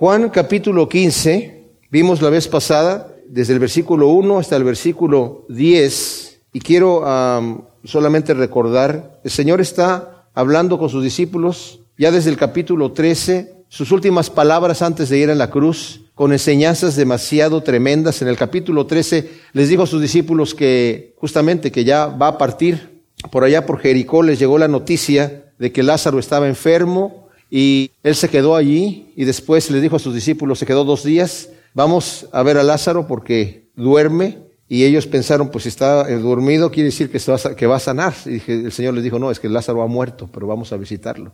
Juan capítulo 15, vimos la vez pasada, desde el versículo 1 hasta el versículo 10, y quiero solamente recordar, el Señor está hablando con sus discípulos ya desde el capítulo 13, sus últimas palabras antes de ir a la cruz, con enseñanzas demasiado tremendas. En el capítulo 13 les dijo a sus discípulos que justamente que ya va a partir. Por allá por Jericó les llegó la noticia de que Lázaro estaba enfermo y él se quedó allí y después le dijo a sus discípulos, se quedó dos días, vamos a ver a Lázaro porque duerme. Y ellos pensaron, pues si está dormido, quiere decir que, va, que va a sanar. Y el Señor les dijo, no, es que Lázaro ha muerto, pero vamos a visitarlo.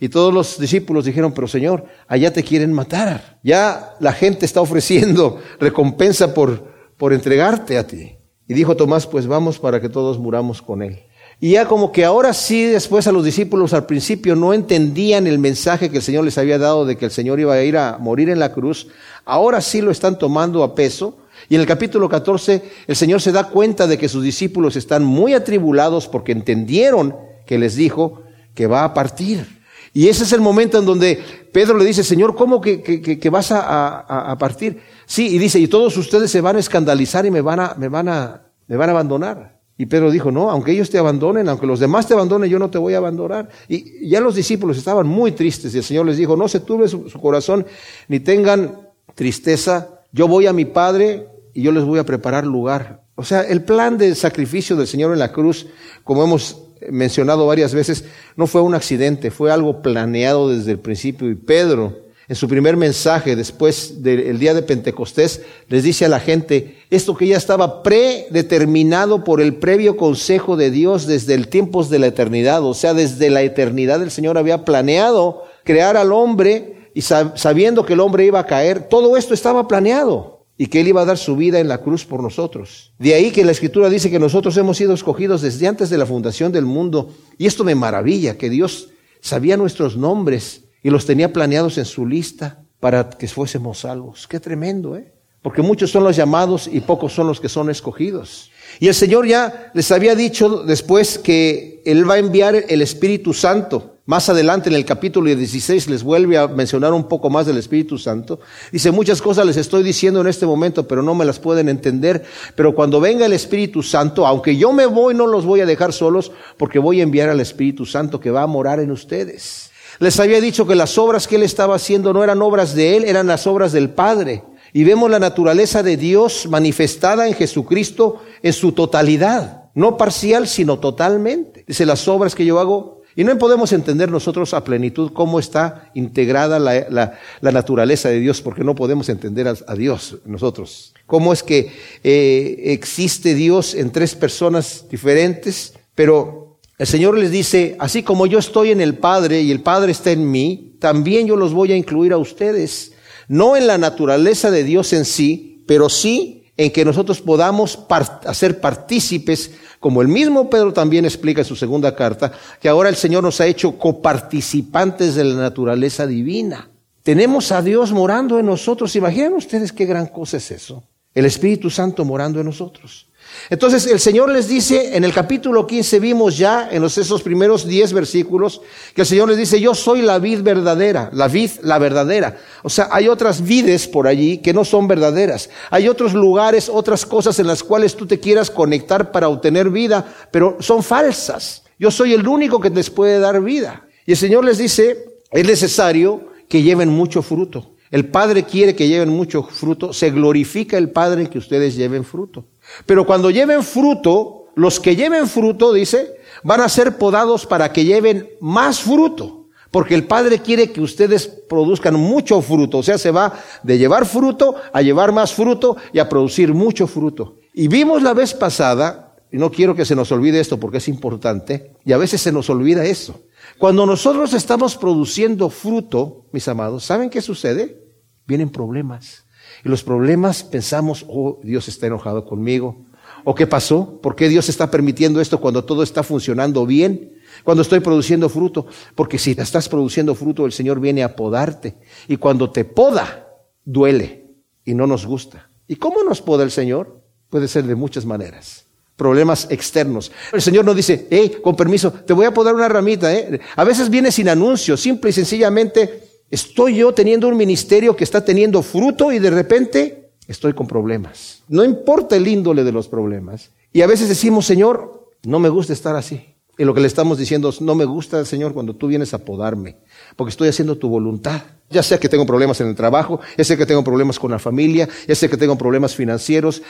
Y todos los discípulos dijeron, pero Señor, allá te quieren matar. Ya la gente está ofreciendo recompensa por, por entregarte a ti. Y dijo Tomás, pues vamos para que todos muramos con él. Y ya como que ahora sí, después a los discípulos al principio no entendían el mensaje que el Señor les había dado de que el Señor iba a ir a morir en la cruz, ahora sí lo están tomando a peso. Y en el capítulo 14 el Señor se da cuenta de que sus discípulos están muy atribulados porque entendieron que les dijo que va a partir. Y ese es el momento en donde Pedro le dice, Señor, ¿cómo que, que, vas a, a, partir? Sí, y dice, y todos ustedes se van a escandalizar y me van a, me van a, me van a abandonar. Y Pedro dijo, no, aunque ellos te abandonen, aunque los demás te abandonen, yo no te voy a abandonar. Y ya los discípulos estaban muy tristes y el Señor les dijo, no se turbe su, corazón, ni tengan tristeza, yo voy a mi Padre y yo les voy a preparar lugar. O sea, el plan de sacrificio del Señor en la cruz, como hemos mencionado varias veces, no fue un accidente, fue algo planeado desde el principio. Y Pedro, en su primer mensaje después del día de Pentecostés, les dice a la gente esto que ya estaba predeterminado por el previo consejo de Dios desde el tiempos de la eternidad, o sea, desde la eternidad el Señor había planeado crear al hombre y sabiendo que el hombre iba a caer, todo esto estaba planeado y que Él iba a dar su vida en la cruz por nosotros. De ahí que la Escritura dice que nosotros hemos sido escogidos desde antes de la fundación del mundo y esto me maravilla, que Dios sabía nuestros nombres y los tenía planeados en su lista para que fuésemos salvos. Qué tremendo, ¿eh? Porque muchos son los llamados y pocos son los que son escogidos. Y el Señor ya les había dicho después que Él va a enviar el Espíritu Santo. Más adelante en el capítulo 16 les vuelve a mencionar un poco más del Espíritu Santo. Dice, muchas cosas les estoy diciendo en este momento, pero no me las pueden entender. Pero cuando venga el Espíritu Santo, aunque yo me voy, no los voy a dejar solos, porque voy a enviar al Espíritu Santo que va a morar en ustedes. Les había dicho que las obras que él estaba haciendo no eran obras de él, eran las obras del Padre. Y vemos la naturaleza de Dios manifestada en Jesucristo en su totalidad, no parcial, sino totalmente. Dice, las obras que yo hago, y no podemos entender nosotros a plenitud cómo está integrada la, naturaleza de Dios, porque no podemos entender a, Dios nosotros. Cómo es que eh, existe Dios en tres personas diferentes, pero el Señor les dice, así como yo estoy en el Padre y el Padre está en mí, también yo los voy a incluir a ustedes. No en la naturaleza de Dios en sí, pero sí en que nosotros podamos hacer partícipes, como el mismo Pedro también explica en su segunda carta, que ahora el Señor nos ha hecho coparticipantes de la naturaleza divina. Tenemos a Dios morando en nosotros. Imaginen ustedes qué gran cosa es eso. El Espíritu Santo morando en nosotros. Entonces el Señor les dice, en el capítulo 15 vimos ya en esos primeros 10 versículos, que el Señor les dice, yo soy la vid verdadera, la vid, la verdadera. O sea, hay otras vides por allí que no son verdaderas. Hay otros lugares, otras cosas en las cuales tú te quieras conectar para obtener vida, pero son falsas. Yo soy el único que les puede dar vida. Y el Señor les dice, es necesario que lleven mucho fruto. El Padre quiere que lleven mucho fruto, se glorifica el Padre en que ustedes lleven fruto. Pero cuando lleven fruto, los que lleven fruto, dice, van a ser podados para que lleven más fruto. Porque el Padre quiere que ustedes produzcan mucho fruto. O sea, se va de llevar fruto a llevar más fruto y a producir mucho fruto. Y vimos la vez pasada, y no quiero que se nos olvide esto porque es importante, y a veces se nos olvida eso. Cuando nosotros estamos produciendo fruto, mis amados, ¿saben qué sucede? Vienen problemas. Y los problemas pensamos, oh, Dios está enojado conmigo. ¿O qué pasó? ¿Por qué Dios está permitiendo esto cuando todo está funcionando bien? Cuando estoy produciendo fruto. Porque si estás produciendo fruto, el Señor viene a podarte. Y cuando te poda, duele y no nos gusta. ¿Y cómo nos poda el Señor? Puede ser de muchas maneras. Problemas externos. El Señor no dice, hey, con permiso, te voy a podar una ramita. ¿eh? A veces viene sin anuncio, simple y sencillamente estoy yo teniendo un ministerio que está teniendo fruto y de repente estoy con problemas. No importa el índole de los problemas. Y a veces decimos, Señor, no me gusta estar así. Y lo que le estamos diciendo es, no me gusta, Señor, cuando tú vienes a podarme, porque estoy haciendo tu voluntad. Ya sea que tengo problemas en el trabajo, ya sea que tengo problemas con la familia, ya sea que tengo problemas financieros,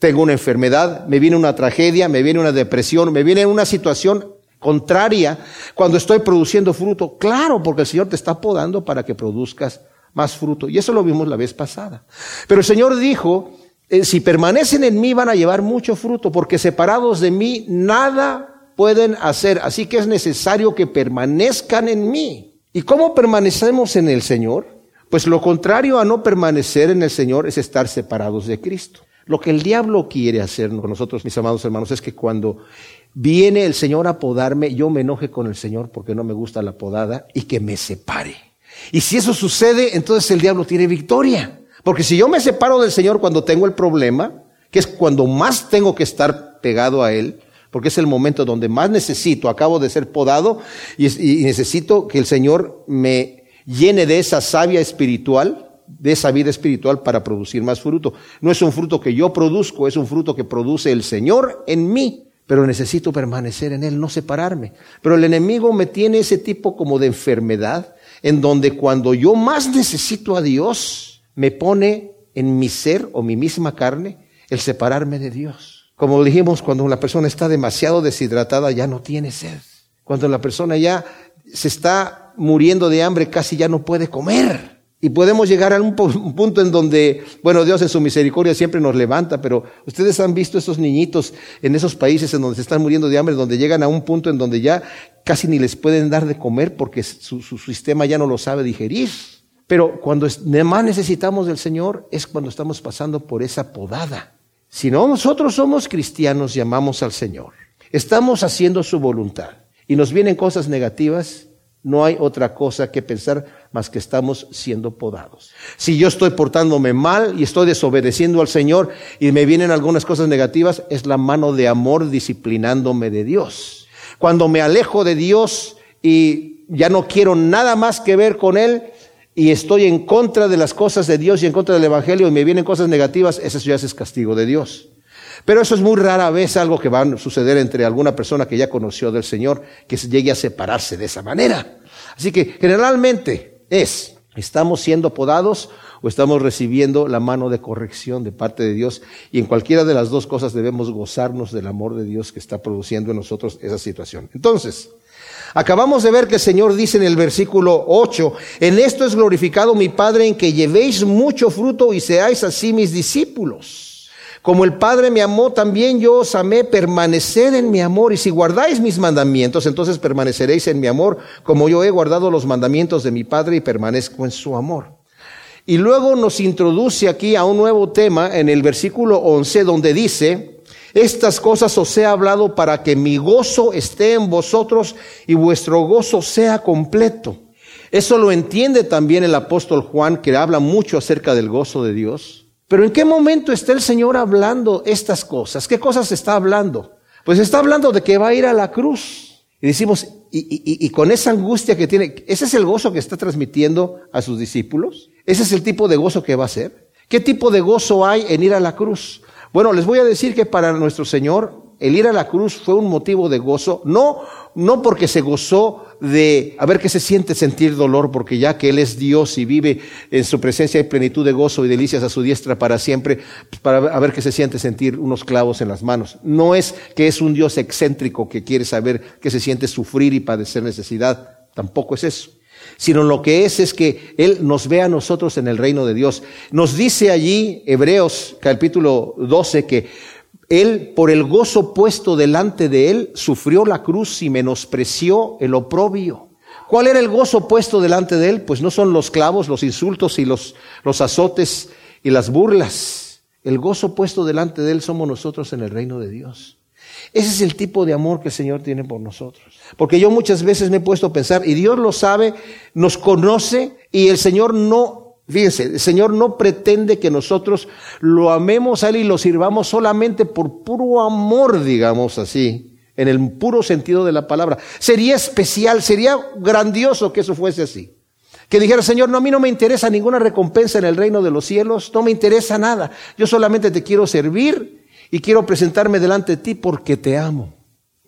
tengo una enfermedad, me viene una tragedia, me viene una depresión, me viene una situación contraria cuando estoy produciendo fruto. Claro, porque el Señor te está podando para que produzcas más fruto. Y eso lo vimos la vez pasada. Pero el Señor dijo, eh, si permanecen en mí van a llevar mucho fruto, porque separados de mí nada pueden hacer. Así que es necesario que permanezcan en mí. ¿Y cómo permanecemos en el Señor? Pues lo contrario a no permanecer en el Señor es estar separados de Cristo. Lo que el diablo quiere hacer con nosotros, mis amados hermanos, es que cuando viene el Señor a podarme, yo me enoje con el Señor porque no me gusta la podada y que me separe. Y si eso sucede, entonces el diablo tiene victoria. Porque si yo me separo del Señor cuando tengo el problema, que es cuando más tengo que estar pegado a Él, porque es el momento donde más necesito, acabo de ser podado y, necesito que el Señor me llene de esa savia espiritual, de esa vida espiritual para producir más fruto. No es un fruto que yo produzco, es un fruto que produce el Señor en mí, pero necesito permanecer en Él, no separarme. Pero el enemigo me tiene ese tipo como de enfermedad, en donde cuando yo más necesito a Dios, me pone en mi ser o mi misma carne el separarme de Dios. Como dijimos, cuando la persona está demasiado deshidratada ya no tiene sed. Cuando la persona ya se está muriendo de hambre casi ya no puede comer. Y podemos llegar a un punto en donde, bueno, Dios en su misericordia siempre nos levanta, pero ustedes han visto esos niñitos en esos países en donde se están muriendo de hambre, donde llegan a un punto en donde ya casi ni les pueden dar de comer porque su, sistema ya no lo sabe digerir. Pero cuando más necesitamos del Señor es cuando estamos pasando por esa podada. Si no nosotros somos cristianos y amamos al Señor, estamos haciendo su voluntad y nos vienen cosas negativas, no hay otra cosa que pensar más que estamos siendo podados. Si yo estoy portándome mal y estoy desobedeciendo al Señor y me vienen algunas cosas negativas, es la mano de amor disciplinándome de Dios. Cuando me alejo de Dios y ya no quiero nada más que ver con Él, y estoy en contra de las cosas de Dios y en contra del Evangelio y me vienen cosas negativas, eso ya es castigo de Dios. Pero eso es muy rara vez algo que va a suceder entre alguna persona que ya conoció del Señor, que llegue a separarse de esa manera. Así que generalmente es, estamos siendo podados o estamos recibiendo la mano de corrección de parte de Dios. Y en cualquiera de las dos cosas debemos gozarnos del amor de Dios que está produciendo en nosotros esa situación. Entonces, Acabamos de ver que el Señor dice en el versículo 8, en esto es glorificado mi Padre en que llevéis mucho fruto y seáis así mis discípulos. Como el Padre me amó, también yo os amé, permaneced en mi amor. Y si guardáis mis mandamientos, entonces permaneceréis en mi amor, como yo he guardado los mandamientos de mi Padre y permanezco en su amor. Y luego nos introduce aquí a un nuevo tema en el versículo 11, donde dice, estas cosas os he hablado para que mi gozo esté en vosotros y vuestro gozo sea completo. Eso lo entiende también el apóstol Juan, que habla mucho acerca del gozo de Dios. Pero ¿en qué momento está el Señor hablando estas cosas? ¿Qué cosas está hablando? Pues está hablando de que va a ir a la cruz. Y decimos, y, con esa angustia que tiene, ¿ese es el gozo que está transmitiendo a sus discípulos? ¿Ese es el tipo de gozo que va a ser? ¿Qué tipo de gozo hay en ir a la cruz? Bueno, les voy a decir que para nuestro Señor el ir a la cruz fue un motivo de gozo, no, no porque se gozó de a ver qué se siente sentir dolor, porque ya que Él es Dios y vive en su presencia y plenitud de gozo y delicias a su diestra para siempre, pues, para a ver qué se siente sentir unos clavos en las manos. No es que es un Dios excéntrico que quiere saber qué se siente sufrir y padecer necesidad, tampoco es eso sino lo que es es que Él nos ve a nosotros en el reino de Dios. Nos dice allí Hebreos capítulo 12 que Él, por el gozo puesto delante de Él, sufrió la cruz y menospreció el oprobio. ¿Cuál era el gozo puesto delante de Él? Pues no son los clavos, los insultos y los, los azotes y las burlas. El gozo puesto delante de Él somos nosotros en el reino de Dios. Ese es el tipo de amor que el Señor tiene por nosotros. Porque yo muchas veces me he puesto a pensar, y Dios lo sabe, nos conoce, y el Señor no, fíjense, el Señor no pretende que nosotros lo amemos a Él y lo sirvamos solamente por puro amor, digamos así, en el puro sentido de la palabra. Sería especial, sería grandioso que eso fuese así. Que dijera, Señor, no, a mí no me interesa ninguna recompensa en el reino de los cielos, no me interesa nada. Yo solamente te quiero servir y quiero presentarme delante de ti porque te amo.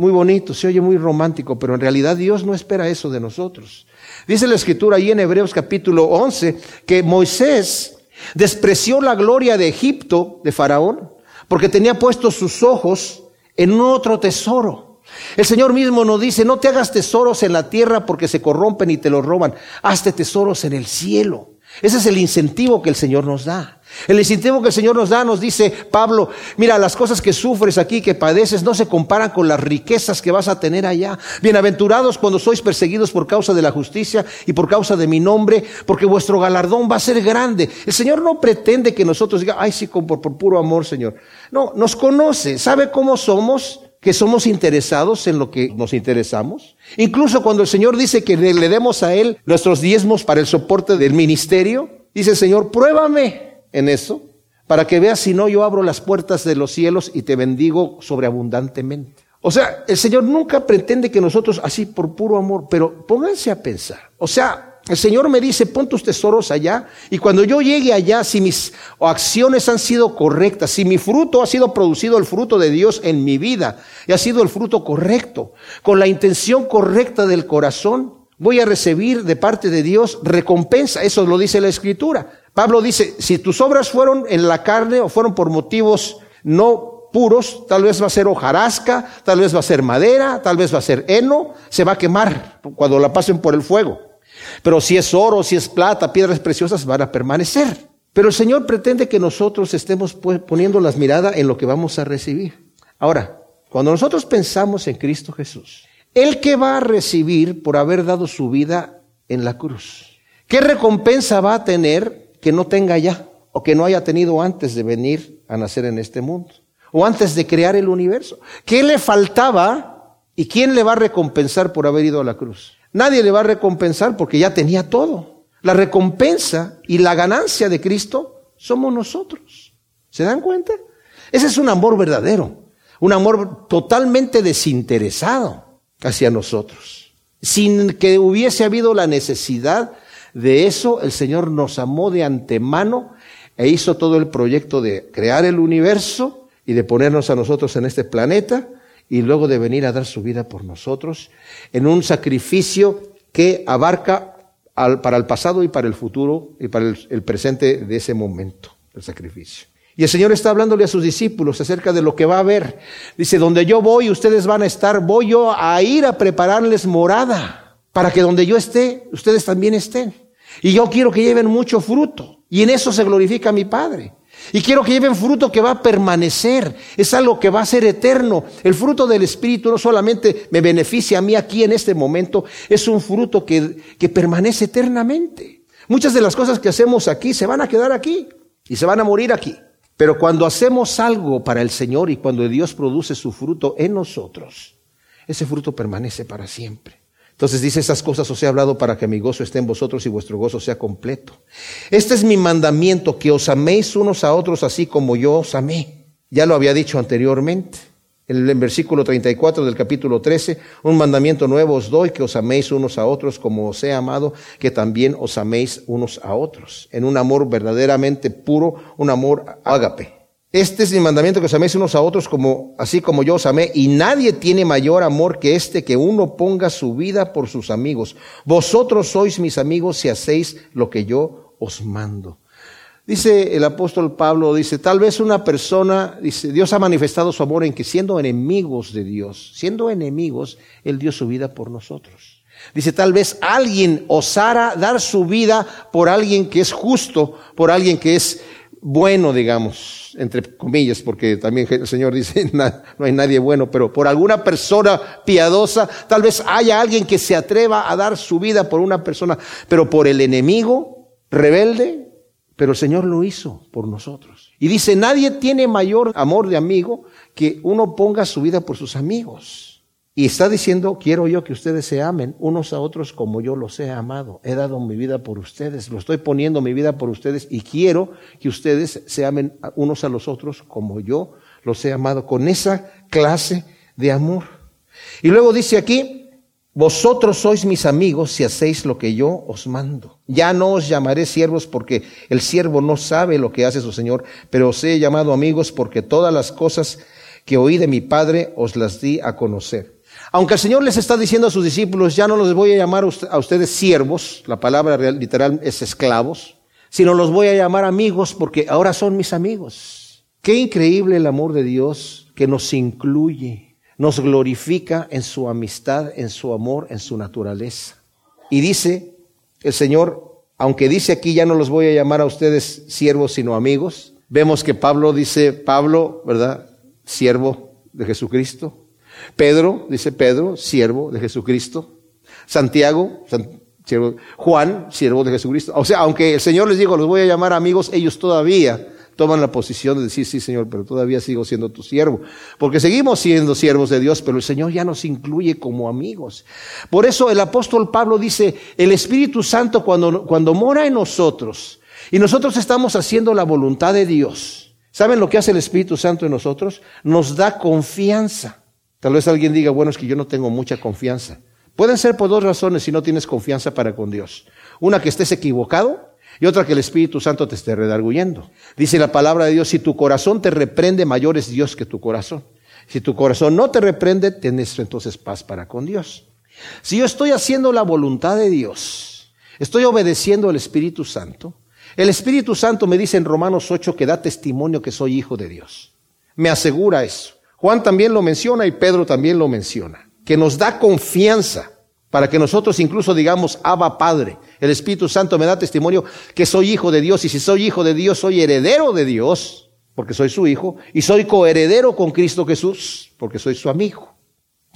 Muy bonito, se oye muy romántico, pero en realidad Dios no espera eso de nosotros. Dice la escritura ahí en Hebreos capítulo 11 que Moisés despreció la gloria de Egipto, de Faraón, porque tenía puestos sus ojos en otro tesoro el Señor mismo nos dice, no te hagas tesoros en la tierra porque se corrompen y te los roban, hazte tesoros en el cielo. Ese es el incentivo que el Señor nos da. El incentivo que el Señor nos da nos dice, Pablo, mira, las cosas que sufres aquí, que padeces, no se comparan con las riquezas que vas a tener allá. Bienaventurados cuando sois perseguidos por causa de la justicia y por causa de mi nombre, porque vuestro galardón va a ser grande. El Señor no pretende que nosotros digamos, ay, sí, por, por puro amor, Señor. No, nos conoce, sabe cómo somos que somos interesados en lo que nos interesamos. Incluso cuando el Señor dice que le, demos a Él nuestros diezmos para el soporte del ministerio, dice el Señor, pruébame en eso, para que veas si no yo abro las puertas de los cielos y te bendigo sobreabundantemente. O sea, el Señor nunca pretende que nosotros, así por puro amor, pero pónganse a pensar. O sea, el Señor me dice, pon tus tesoros allá, y cuando yo llegue allá, si mis acciones han sido correctas, si mi fruto ha sido producido el fruto de Dios en mi vida, y ha sido el fruto correcto, con la intención correcta del corazón, voy a recibir de parte de Dios recompensa. Eso lo dice la Escritura. Pablo dice, si tus obras fueron en la carne o fueron por motivos no puros, tal vez va a ser hojarasca, tal vez va a ser madera, tal vez va a ser heno, se va a quemar cuando la pasen por el fuego. Pero si es oro, si es plata, piedras preciosas van a permanecer. Pero el Señor pretende que nosotros estemos poniendo las miradas en lo que vamos a recibir. Ahora, cuando nosotros pensamos en Cristo Jesús, ¿Él qué va a recibir por haber dado su vida en la cruz? ¿Qué recompensa va a tener que no tenga ya o que no haya tenido antes de venir a nacer en este mundo? O antes de crear el universo. ¿Qué le faltaba y quién le va a recompensar por haber ido a la cruz? Nadie le va a recompensar porque ya tenía todo. La recompensa y la ganancia de Cristo somos nosotros. ¿Se dan cuenta? Ese es un amor verdadero, un amor totalmente desinteresado hacia nosotros. Sin que hubiese habido la necesidad de eso, el Señor nos amó de antemano e hizo todo el proyecto de crear el universo y de ponernos a nosotros en este planeta y luego de venir a dar su vida por nosotros en un sacrificio que abarca para el pasado y para el futuro y para el, presente de ese momento, el sacrificio. Y el Señor está hablándole a sus discípulos acerca de lo que va a haber. Dice, donde yo voy, ustedes van a estar, voy yo a ir a prepararles morada, para que donde yo esté, ustedes también estén. Y yo quiero que lleven mucho fruto. Y en eso se glorifica mi Padre. Y quiero que lleven fruto que va a permanecer. Es algo que va a ser eterno. El fruto del Espíritu no solamente me beneficia a mí aquí en este momento, es un fruto que, que permanece eternamente. Muchas de las cosas que hacemos aquí se van a quedar aquí y se van a morir aquí. Pero cuando hacemos algo para el Señor y cuando Dios produce su fruto en nosotros, ese fruto permanece para siempre. Entonces dice, esas cosas os he hablado para que mi gozo esté en vosotros y vuestro gozo sea completo. Este es mi mandamiento, que os améis unos a otros así como yo os amé. Ya lo había dicho anteriormente. En el versículo 34 del capítulo 13, un mandamiento nuevo os doy, que os améis unos a otros como os he amado, que también os améis unos a otros. En un amor verdaderamente puro, un amor ágape. Este es mi mandamiento que os améis unos a otros como, así como yo os amé, y nadie tiene mayor amor que este que uno ponga su vida por sus amigos. Vosotros sois mis amigos si hacéis lo que yo os mando. Dice el apóstol Pablo, dice, tal vez una persona, dice, Dios ha manifestado su amor en que siendo enemigos de Dios, siendo enemigos, Él dio su vida por nosotros. Dice, tal vez alguien osara dar su vida por alguien que es justo, por alguien que es bueno, digamos, entre comillas, porque también el Señor dice, no hay nadie bueno, pero por alguna persona piadosa, tal vez haya alguien que se atreva a dar su vida por una persona, pero por el enemigo rebelde, pero el Señor lo hizo por nosotros. Y dice, nadie tiene mayor amor de amigo que uno ponga su vida por sus amigos. Y está diciendo, quiero yo que ustedes se amen unos a otros como yo los he amado. He dado mi vida por ustedes, lo estoy poniendo mi vida por ustedes y quiero que ustedes se amen unos a los otros como yo los he amado, con esa clase de amor. Y luego dice aquí, vosotros sois mis amigos si hacéis lo que yo os mando. Ya no os llamaré siervos porque el siervo no sabe lo que hace su Señor, pero os he llamado amigos porque todas las cosas que oí de mi Padre os las di a conocer. Aunque el Señor les está diciendo a sus discípulos, ya no los voy a llamar a ustedes siervos, la palabra literal es esclavos, sino los voy a llamar amigos porque ahora son mis amigos. Qué increíble el amor de Dios que nos incluye, nos glorifica en su amistad, en su amor, en su naturaleza. Y dice el Señor, aunque dice aquí ya no los voy a llamar a ustedes siervos, sino amigos, vemos que Pablo dice, Pablo, ¿verdad? Siervo de Jesucristo. Pedro, dice Pedro, siervo de Jesucristo. Santiago, Juan, siervo de Jesucristo. O sea, aunque el Señor les dijo, los voy a llamar amigos, ellos todavía toman la posición de decir, sí, Señor, pero todavía sigo siendo tu siervo. Porque seguimos siendo siervos de Dios, pero el Señor ya nos incluye como amigos. Por eso el apóstol Pablo dice, el Espíritu Santo cuando, cuando mora en nosotros y nosotros estamos haciendo la voluntad de Dios, ¿saben lo que hace el Espíritu Santo en nosotros? Nos da confianza. Tal vez alguien diga, bueno, es que yo no tengo mucha confianza. Pueden ser por dos razones si no tienes confianza para con Dios. Una que estés equivocado y otra que el Espíritu Santo te esté redarguyendo. Dice la palabra de Dios, si tu corazón te reprende, mayor es Dios que tu corazón. Si tu corazón no te reprende, tienes entonces paz para con Dios. Si yo estoy haciendo la voluntad de Dios, estoy obedeciendo al Espíritu Santo, el Espíritu Santo me dice en Romanos 8 que da testimonio que soy hijo de Dios. Me asegura eso. Juan también lo menciona y Pedro también lo menciona, que nos da confianza para que nosotros incluso digamos, Abba Padre. El Espíritu Santo me da testimonio que soy hijo de Dios y si soy hijo de Dios, soy heredero de Dios, porque soy su hijo, y soy coheredero con Cristo Jesús, porque soy su amigo.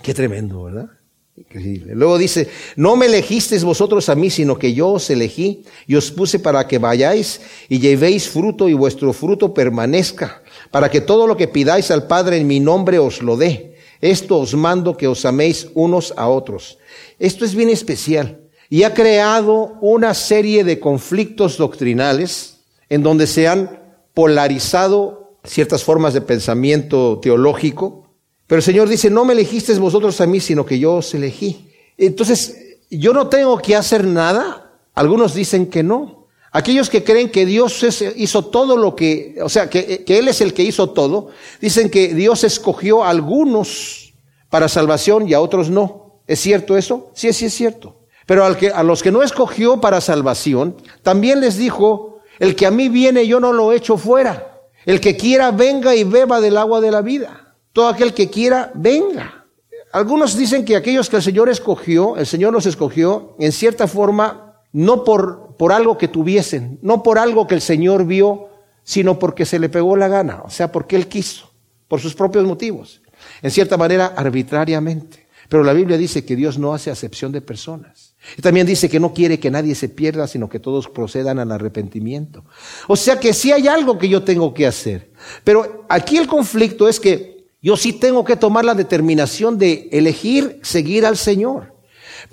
Qué tremendo, ¿verdad? Increíble. Luego dice, no me elegisteis vosotros a mí, sino que yo os elegí y os puse para que vayáis y llevéis fruto y vuestro fruto permanezca para que todo lo que pidáis al Padre en mi nombre os lo dé. Esto os mando que os améis unos a otros. Esto es bien especial y ha creado una serie de conflictos doctrinales en donde se han polarizado ciertas formas de pensamiento teológico. Pero el Señor dice, no me elegisteis vosotros a mí, sino que yo os elegí. Entonces, yo no tengo que hacer nada. Algunos dicen que no. Aquellos que creen que Dios hizo todo lo que, o sea, que, Él es el que hizo todo, dicen que Dios escogió a algunos para salvación y a otros no. ¿Es cierto eso? Sí, sí es cierto. Pero al que, a los que no escogió para salvación, también les dijo, el que a mí viene yo no lo echo fuera. El que quiera venga y beba del agua de la vida. Todo aquel que quiera, venga. Algunos dicen que aquellos que el Señor escogió, el Señor los escogió, en cierta forma, no por, por algo que tuviesen, no por algo que el Señor vio, sino porque se le pegó la gana, o sea, porque Él quiso, por sus propios motivos, en cierta manera arbitrariamente. Pero la Biblia dice que Dios no hace acepción de personas. Y también dice que no quiere que nadie se pierda, sino que todos procedan al arrepentimiento. O sea que sí hay algo que yo tengo que hacer. Pero aquí el conflicto es que yo sí tengo que tomar la determinación de elegir seguir al Señor.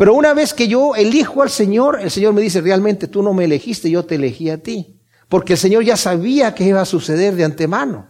Pero una vez que yo elijo al Señor, el Señor me dice, realmente tú no me elegiste, yo te elegí a ti. Porque el Señor ya sabía que iba a suceder de antemano.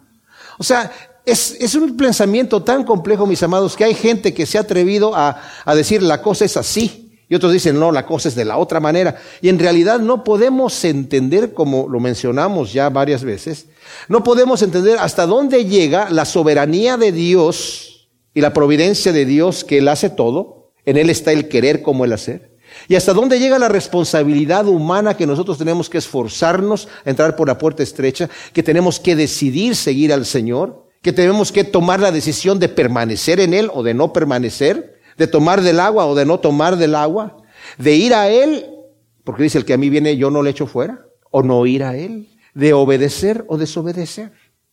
O sea, es, es, un pensamiento tan complejo, mis amados, que hay gente que se ha atrevido a, a decir la cosa es así. Y otros dicen, no, la cosa es de la otra manera. Y en realidad no podemos entender, como lo mencionamos ya varias veces, no podemos entender hasta dónde llega la soberanía de Dios y la providencia de Dios que Él hace todo en Él está el querer como el hacer. ¿Y hasta dónde llega la responsabilidad humana que nosotros tenemos que esforzarnos a entrar por la puerta estrecha, que tenemos que decidir seguir al Señor, que tenemos que tomar la decisión de permanecer en Él o de no permanecer, de tomar del agua o de no tomar del agua, de ir a Él, porque dice el que a mí viene yo no le echo fuera, o no ir a Él, de obedecer o desobedecer.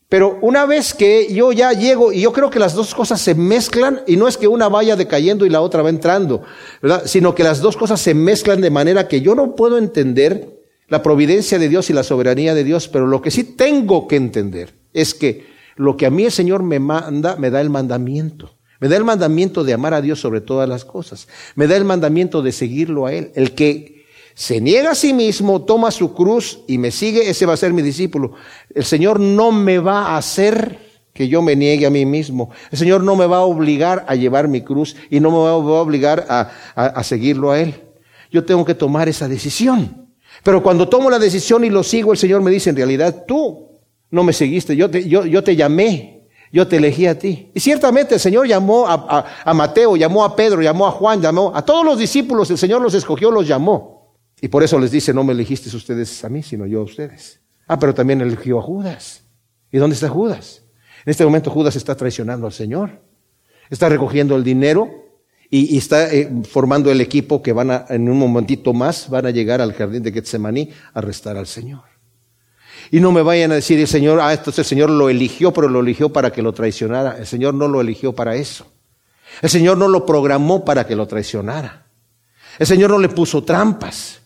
Pero una vez que yo ya llego, y yo creo que las dos cosas se mezclan, y no es que una vaya decayendo y la otra va entrando, ¿verdad? Sino que las dos cosas se mezclan de manera que yo no puedo entender la providencia de Dios y la soberanía de Dios, pero lo que sí tengo que entender es que lo que a mí el Señor me manda, me da el mandamiento. Me da el mandamiento de amar a Dios sobre todas las cosas. Me da el mandamiento de seguirlo a Él. El que se niega a sí mismo, toma su cruz y me sigue, ese va a ser mi discípulo. El Señor no me va a hacer que yo me niegue a mí mismo. El Señor no me va a obligar a llevar mi cruz y no me va a obligar a, a seguirlo a Él. Yo tengo que tomar esa decisión. Pero cuando tomo la decisión y lo sigo, el Señor me dice, en realidad tú no me seguiste, yo te, yo, yo te llamé, yo te elegí a ti. Y ciertamente el Señor llamó a, a, Mateo, llamó a Pedro, llamó a Juan, llamó a todos los discípulos, el Señor los escogió, los llamó. Y por eso les dice, no me elegiste ustedes a mí, sino yo a ustedes. Ah, pero también eligió a Judas. ¿Y dónde está Judas? En este momento Judas está traicionando al Señor. Está recogiendo el dinero y, y está eh, formando el equipo que van a, en un momentito más, van a llegar al jardín de Getsemaní a arrestar al Señor. Y no me vayan a decir, el Señor, ah, entonces el Señor lo eligió, pero lo eligió para que lo traicionara. El Señor no lo eligió para eso. El Señor no lo programó para que lo traicionara. El Señor no le puso trampas.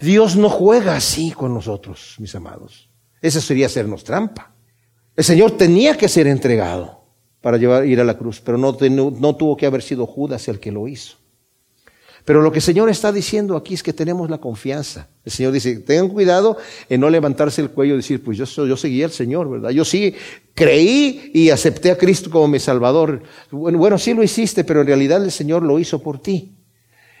Dios no juega así con nosotros, mis amados. Eso sería hacernos trampa. El Señor tenía que ser entregado para llevar, ir a la cruz, pero no, no tuvo que haber sido Judas el que lo hizo. Pero lo que el Señor está diciendo aquí es que tenemos la confianza. El Señor dice, tengan cuidado en no levantarse el cuello y decir, pues yo, yo seguí al Señor, ¿verdad? Yo sí creí y acepté a Cristo como mi Salvador. Bueno, bueno, sí lo hiciste, pero en realidad el Señor lo hizo por ti.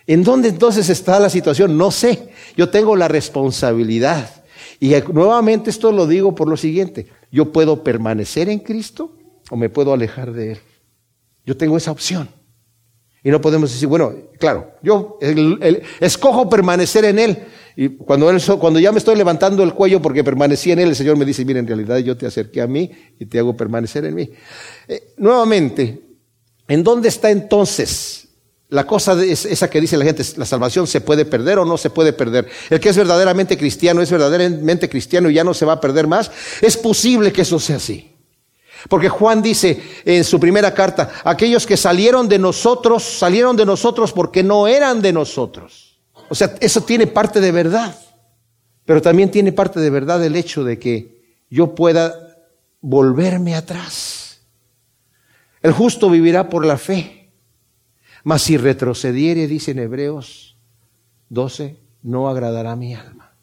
¿En dónde entonces está la situación? No sé. Yo tengo la responsabilidad. Y nuevamente esto lo digo por lo siguiente. Yo puedo permanecer en Cristo o me puedo alejar de Él. Yo tengo esa opción. Y no podemos decir, bueno, claro, yo escojo permanecer en Él. Y cuando, cuando ya me estoy levantando el cuello porque permanecí en Él, el Señor me dice, mira, en realidad yo te acerqué a mí y te hago permanecer en mí. Eh, nuevamente, ¿en dónde está entonces la cosa de, esa que dice la gente, la salvación se puede perder o no se puede perder? El que es verdaderamente cristiano es verdaderamente cristiano y ya no se va a perder más. Es posible que eso sea así. Porque Juan dice en su primera carta, aquellos que salieron de nosotros, salieron de nosotros porque no eran de nosotros. O sea, eso tiene parte de verdad. Pero también tiene parte de verdad el hecho de que yo pueda volverme atrás. El justo vivirá por la fe. Mas si retrocediere, dice en Hebreos 12, no agradará mi alma.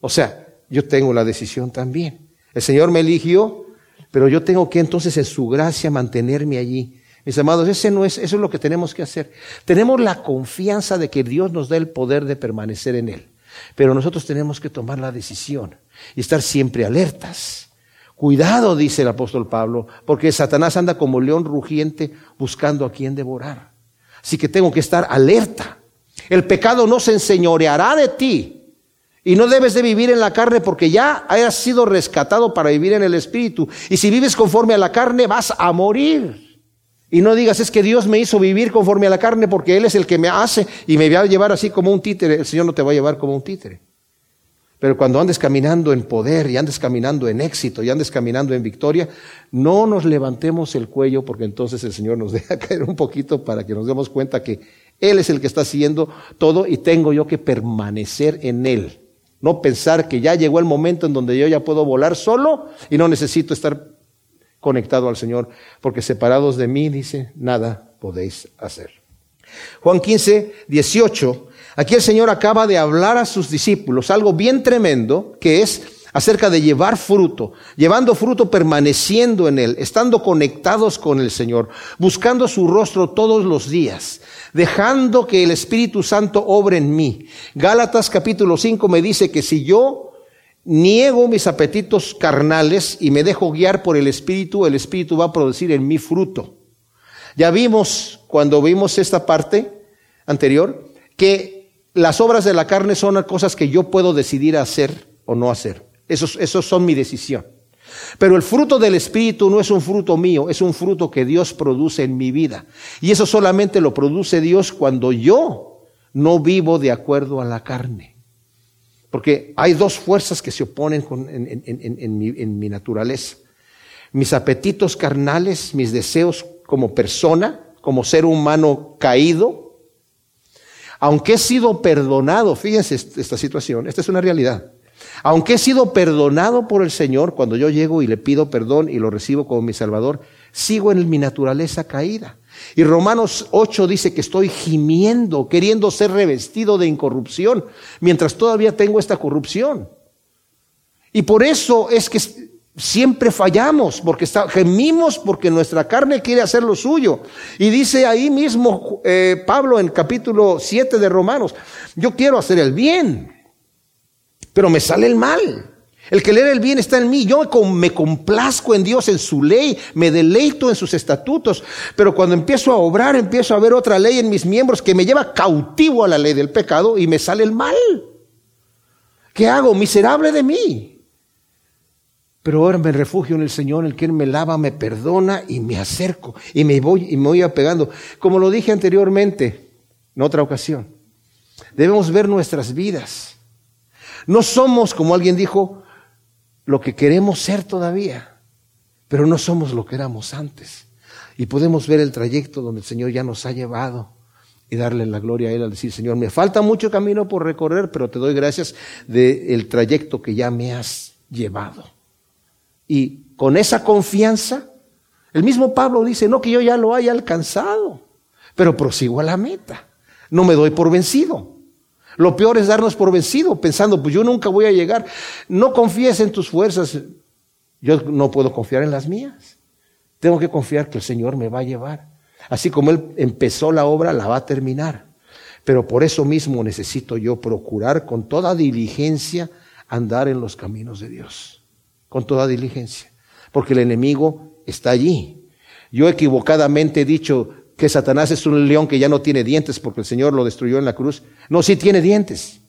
O sea, yo tengo la decisión también. El Señor me eligió pero yo tengo que entonces en su gracia mantenerme allí. Mis amados, ese no es, eso es lo que tenemos que hacer. Tenemos la confianza de que Dios nos da el poder de permanecer en Él. Pero nosotros tenemos que tomar la decisión y estar siempre alertas. Cuidado, dice el apóstol Pablo, porque Satanás anda como león rugiente buscando a quien devorar. Así que tengo que estar alerta. El pecado no se enseñoreará de ti, y no debes de vivir en la carne porque ya hayas sido rescatado para vivir en el Espíritu. Y si vives conforme a la carne, vas a morir. Y no digas, es que Dios me hizo vivir conforme a la carne porque Él es el que me hace y me va a llevar así como un títere. El Señor no te va a llevar como un títere. Pero cuando andes caminando en poder y andes caminando en éxito y andes caminando en victoria, no nos levantemos el cuello porque entonces el Señor nos deja caer un poquito para que nos demos cuenta que Él es el que está haciendo todo y tengo yo que permanecer en Él. No pensar que ya llegó el momento en donde yo ya puedo volar solo y no necesito estar conectado al Señor, porque separados de mí, dice, nada podéis hacer. Juan 15, 18. Aquí el Señor acaba de hablar a sus discípulos algo bien tremendo, que es acerca de llevar fruto, llevando fruto permaneciendo en Él, estando conectados con el Señor, buscando su rostro todos los días, dejando que el Espíritu Santo obre en mí. Gálatas capítulo 5 me dice que si yo niego mis apetitos carnales y me dejo guiar por el Espíritu, el Espíritu va a producir en mí fruto. Ya vimos, cuando vimos esta parte anterior, que las obras de la carne son cosas que yo puedo decidir hacer o no hacer. Esos, esos son mi decisión. Pero el fruto del Espíritu no es un fruto mío, es un fruto que Dios produce en mi vida. Y eso solamente lo produce Dios cuando yo no vivo de acuerdo a la carne. Porque hay dos fuerzas que se oponen en, mi, en mi naturaleza. Mis apetitos carnales, mis deseos como persona, como ser humano caído. Aunque he sido perdonado, fíjense esta situación, esta es una realidad. Aunque he sido perdonado por el Señor, cuando yo llego y le pido perdón y lo recibo como mi Salvador, sigo en mi naturaleza caída. Y Romanos 8 dice que estoy gimiendo, queriendo ser revestido de incorrupción, mientras todavía tengo esta corrupción. Y por eso es que siempre fallamos, porque gemimos porque nuestra carne quiere hacer lo suyo. Y dice ahí mismo eh, Pablo en capítulo 7 de Romanos, yo quiero hacer el bien, pero me sale el mal. El que lee el bien está en mí. Yo me complazco en Dios, en su ley, me deleito en sus estatutos. Pero cuando empiezo a obrar, empiezo a ver otra ley en mis miembros que me lleva cautivo a la ley del pecado y me sale el mal. ¿Qué hago? Miserable de mí. Pero ahora me refugio en el Señor, el que Él me lava, me perdona y me acerco y me voy y me voy apegando. Como lo dije anteriormente, en otra ocasión, debemos ver nuestras vidas. No somos, como alguien dijo, lo que queremos ser todavía, pero no somos lo que éramos antes. Y podemos ver el trayecto donde el Señor ya nos ha llevado y darle la gloria a Él al decir, Señor, me falta mucho camino por recorrer, pero te doy gracias del trayecto que ya me has llevado. Y con esa confianza, el mismo Pablo dice, no que yo ya lo haya alcanzado, pero prosigo a la meta, no me doy por vencido. Lo peor es darnos por vencido, pensando, pues yo nunca voy a llegar. No confíes en tus fuerzas. Yo no puedo confiar en las mías. Tengo que confiar que el Señor me va a llevar. Así como Él empezó la obra, la va a terminar. Pero por eso mismo necesito yo procurar con toda diligencia andar en los caminos de Dios. Con toda diligencia. Porque el enemigo está allí. Yo equivocadamente he dicho, que Satanás es un león que ya no tiene dientes porque el Señor lo destruyó en la cruz. No, sí tiene dientes.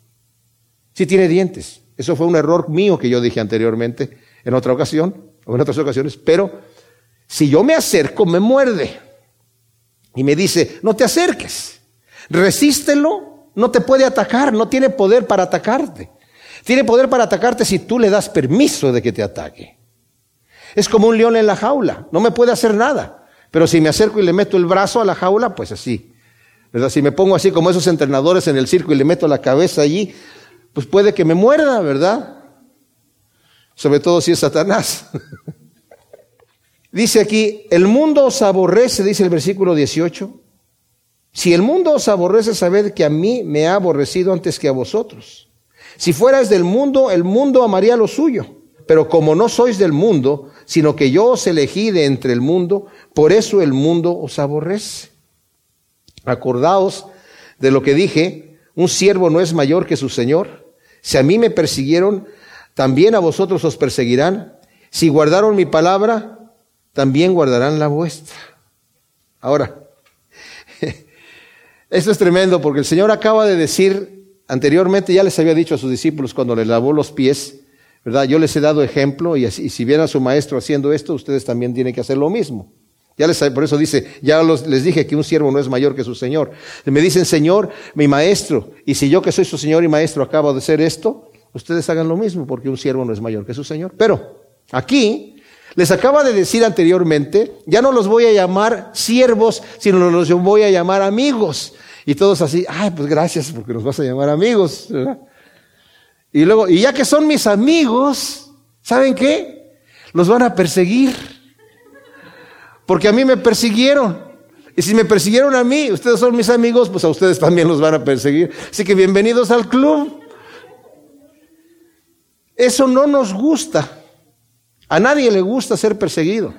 Sí tiene dientes. Eso fue un error mío que yo dije anteriormente en otra ocasión o en otras ocasiones. Pero si yo me acerco, me muerde. Y me dice, no te acerques. Resístelo. No te puede atacar. No tiene poder para atacarte. Tiene poder para atacarte si tú le das permiso de que te ataque. Es como un león en la jaula. No me puede hacer nada. Pero si me acerco y le meto el brazo a la jaula, pues así. ¿verdad? Si me pongo así como esos entrenadores en el circo y le meto la cabeza allí, pues puede que me muerda, ¿verdad? Sobre todo si es Satanás. dice aquí, el mundo os aborrece, dice el versículo 18. Si el mundo os aborrece, sabed que a mí me ha aborrecido antes que a vosotros. Si fueras del mundo, el mundo amaría lo suyo. Pero como no sois del mundo, sino que yo os elegí de entre el mundo, por eso el mundo os aborrece. Acordaos de lo que dije, un siervo no es mayor que su Señor. Si a mí me persiguieron, también a vosotros os perseguirán. Si guardaron mi palabra, también guardarán la vuestra. Ahora, esto es tremendo porque el Señor acaba de decir anteriormente, ya les había dicho a sus discípulos cuando les lavó los pies, ¿verdad? Yo les he dado ejemplo y, así, si viera a su maestro haciendo esto, ustedes también tienen que hacer lo mismo. Ya les, por eso dice, ya les dije que un siervo no es mayor que su Señor. Me dicen, Señor, mi maestro, y si yo que soy su Señor y maestro acabo de hacer esto, ustedes hagan lo mismo, porque un siervo no es mayor que su Señor. Pero aquí les acaba de decir anteriormente, ya no los voy a llamar siervos, sino los voy a llamar amigos. Y todos así, ay, pues gracias porque nos vas a llamar amigos. Y luego, y ya que son mis amigos, ¿saben qué? Los van a perseguir. Porque a mí me persiguieron. Y si me persiguieron a mí, ustedes son mis amigos, pues a ustedes también los van a perseguir. Así que bienvenidos al club. Eso no nos gusta. A nadie le gusta ser perseguido.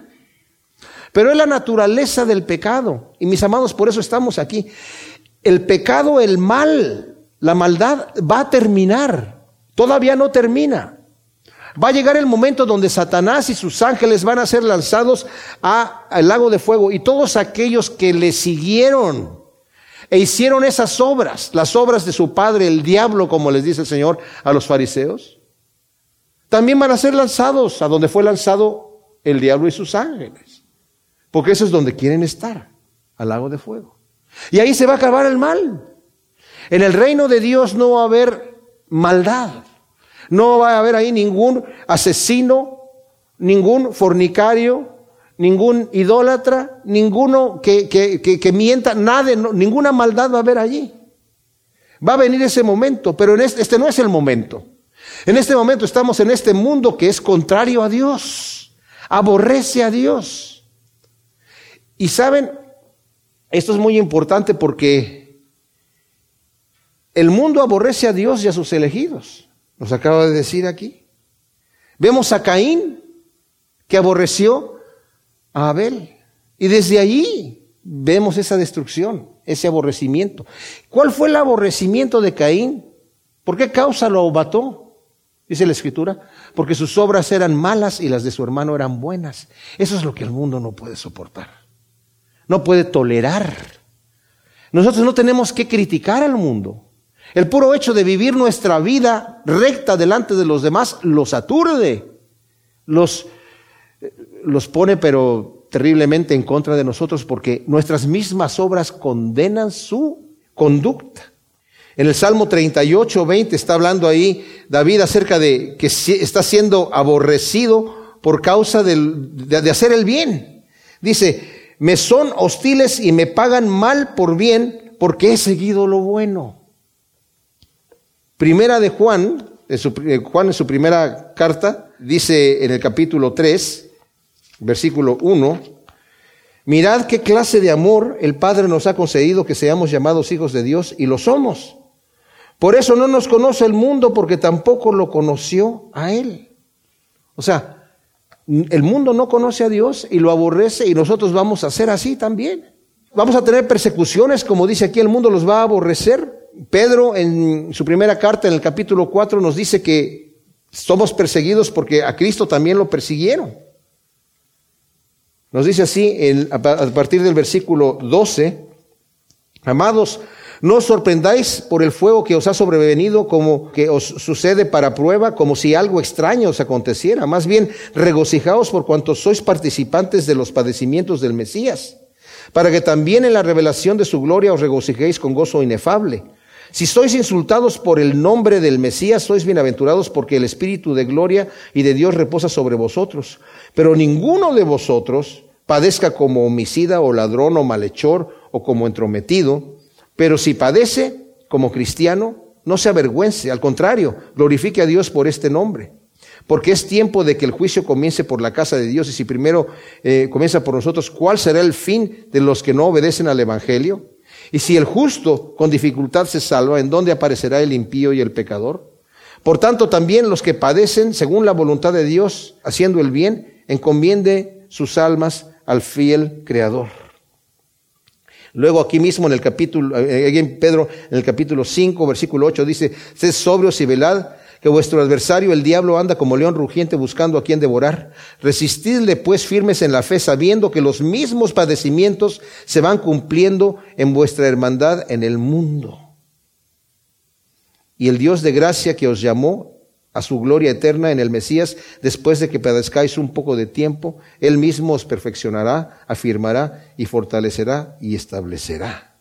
Pero es la naturaleza del pecado. Y mis amados, por eso estamos aquí. El pecado, el mal, la maldad va a terminar. Todavía no termina. Va a llegar el momento donde Satanás y sus ángeles van a ser lanzados al lago de fuego y todos aquellos que le siguieron e hicieron esas obras, las obras de su padre, el diablo, como les dice el Señor a los fariseos, también van a ser lanzados a donde fue lanzado el diablo y sus ángeles. Porque eso es donde quieren estar, al lago de fuego. Y ahí se va a acabar el mal. En el reino de Dios no va a haber maldad. No va a haber ahí ningún asesino, ningún fornicario, ningún idólatra, ninguno que, que, mienta, nada, ninguna maldad va a haber allí. Va a venir ese momento, pero en este no es el momento. En este momento estamos en este mundo que es contrario a Dios, aborrece a Dios. Y saben, esto es muy importante porque el mundo aborrece a Dios y a sus elegidos. Nos acaba de decir aquí. Vemos a Caín que aborreció a Abel. Y desde allí vemos esa destrucción, ese aborrecimiento. ¿Cuál fue el aborrecimiento de Caín? ¿Por qué causa lo mató? Dice la escritura, porque sus obras eran malas y las de su hermano eran buenas. Eso es lo que el mundo no puede soportar. No puede tolerar. Nosotros no tenemos que criticar al mundo. El puro hecho de vivir nuestra vida recta delante de los demás los aturde, los, los pone pero terriblemente en contra de nosotros porque nuestras mismas obras condenan su conducta. En el Salmo 38, 20 está hablando ahí David acerca de que está siendo aborrecido por causa de, de hacer el bien. Dice, me son hostiles y me pagan mal por bien porque he seguido lo bueno. Primera de Juan, eh, Juan en su primera carta, dice en el capítulo 3, versículo 1, mirad qué clase de amor el Padre nos ha concedido que seamos llamados hijos de Dios y lo somos. Por eso no nos conoce el mundo porque tampoco lo conoció a Él. O sea, el mundo no conoce a Dios y lo aborrece y nosotros vamos a ser así también. Vamos a tener persecuciones, como dice aquí, el mundo los va a aborrecer. Pedro en su primera carta, en el capítulo 4, nos dice que somos perseguidos porque a Cristo también lo persiguieron. Nos dice así a partir del versículo 12, amados, no os sorprendáis por el fuego que os ha sobrevenido como que os sucede para prueba, como si algo extraño os aconteciera. Más bien, regocijaos por cuanto sois participantes de los padecimientos del Mesías, para que también en la revelación de su gloria os regocijéis con gozo inefable. Si sois insultados por el nombre del Mesías, sois bienaventurados porque el Espíritu de gloria y de Dios reposa sobre vosotros. Pero ninguno de vosotros padezca como homicida o ladrón o malhechor o como entrometido, pero si padece como cristiano, no se avergüence, al contrario, glorifique a Dios por este nombre. Porque es tiempo de que el juicio comience por la casa de Dios y si primero eh, comienza por nosotros, ¿cuál será el fin de los que no obedecen al Evangelio? Y si el justo con dificultad se salva, ¿en dónde aparecerá el impío y el pecador? Por tanto, también los que padecen según la voluntad de Dios, haciendo el bien, encomiende sus almas al fiel Creador. Luego aquí mismo en el capítulo, eh, en Pedro, en el capítulo 5, versículo 8, dice, sed sobrios y velad, que vuestro adversario el diablo anda como león rugiente buscando a quien devorar. Resistidle pues firmes en la fe, sabiendo que los mismos padecimientos se van cumpliendo en vuestra hermandad en el mundo. Y el Dios de gracia que os llamó a su gloria eterna en el Mesías, después de que padezcáis un poco de tiempo, Él mismo os perfeccionará, afirmará y fortalecerá y establecerá.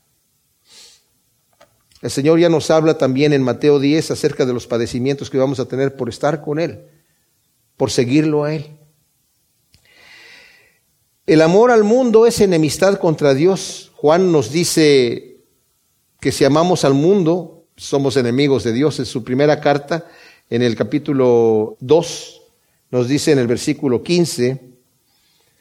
El Señor ya nos habla también en Mateo 10 acerca de los padecimientos que vamos a tener por estar con Él, por seguirlo a Él. El amor al mundo es enemistad contra Dios. Juan nos dice que si amamos al mundo, somos enemigos de Dios. En su primera carta, en el capítulo 2, nos dice en el versículo 15,